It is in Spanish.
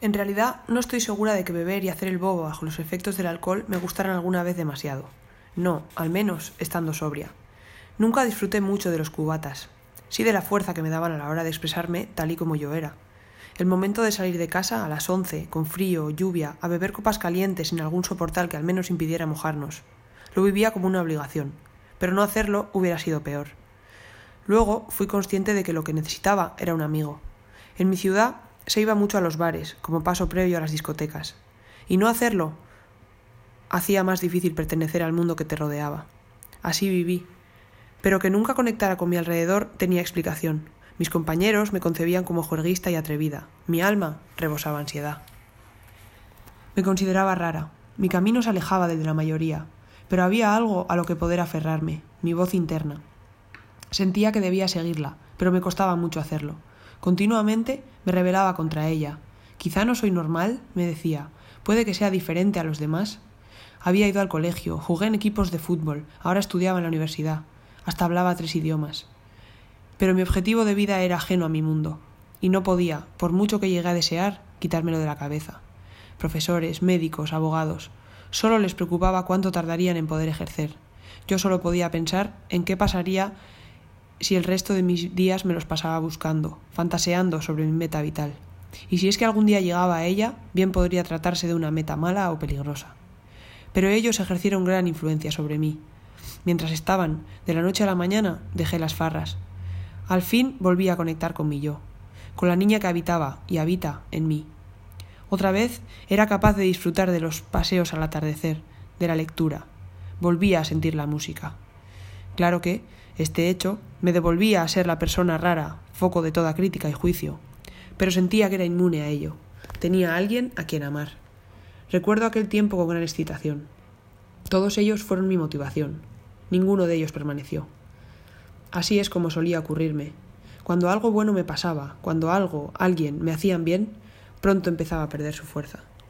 En realidad, no estoy segura de que beber y hacer el bobo bajo los efectos del alcohol me gustaran alguna vez demasiado. No, al menos estando sobria. Nunca disfruté mucho de los cubatas, sí de la fuerza que me daban a la hora de expresarme tal y como yo era. El momento de salir de casa a las once, con frío, lluvia, a beber copas calientes sin algún soportal que al menos impidiera mojarnos. Lo vivía como una obligación, pero no hacerlo hubiera sido peor. Luego fui consciente de que lo que necesitaba era un amigo. En mi ciudad se iba mucho a los bares, como paso previo a las discotecas, y no hacerlo hacía más difícil pertenecer al mundo que te rodeaba. Así viví. Pero que nunca conectara con mi alrededor tenía explicación. Mis compañeros me concebían como juerguista y atrevida. Mi alma rebosaba ansiedad. Me consideraba rara. Mi camino se alejaba del de la mayoría. Pero había algo a lo que poder aferrarme, mi voz interna. Sentía que debía seguirla, pero me costaba mucho hacerlo. Continuamente me rebelaba contra ella. Quizá no soy normal, me decía. Puede que sea diferente a los demás. Había ido al colegio, jugué en equipos de fútbol, ahora estudiaba en la universidad, hasta hablaba tres idiomas. Pero mi objetivo de vida era ajeno a mi mundo, y no podía, por mucho que llegué a desear, quitármelo de la cabeza. Profesores, médicos, abogados, solo les preocupaba cuánto tardarían en poder ejercer. Yo solo podía pensar en qué pasaría si el resto de mis días me los pasaba buscando, fantaseando sobre mi meta vital. Y si es que algún día llegaba a ella, bien podría tratarse de una meta mala o peligrosa. Pero ellos ejercieron gran influencia sobre mí. Mientras estaban, de la noche a la mañana, dejé las farras. Al fin volví a conectar con mi yo, con la niña que habitaba y habita en mí. Otra vez era capaz de disfrutar de los paseos al atardecer, de la lectura. Volvía a sentir la música. Claro que, este hecho me devolvía a ser la persona rara, foco de toda crítica y juicio, pero sentía que era inmune a ello. Tenía a alguien a quien amar. Recuerdo aquel tiempo con gran excitación. Todos ellos fueron mi motivación. Ninguno de ellos permaneció. Así es como solía ocurrirme. Cuando algo bueno me pasaba, cuando algo, alguien me hacían bien, pronto empezaba a perder su fuerza.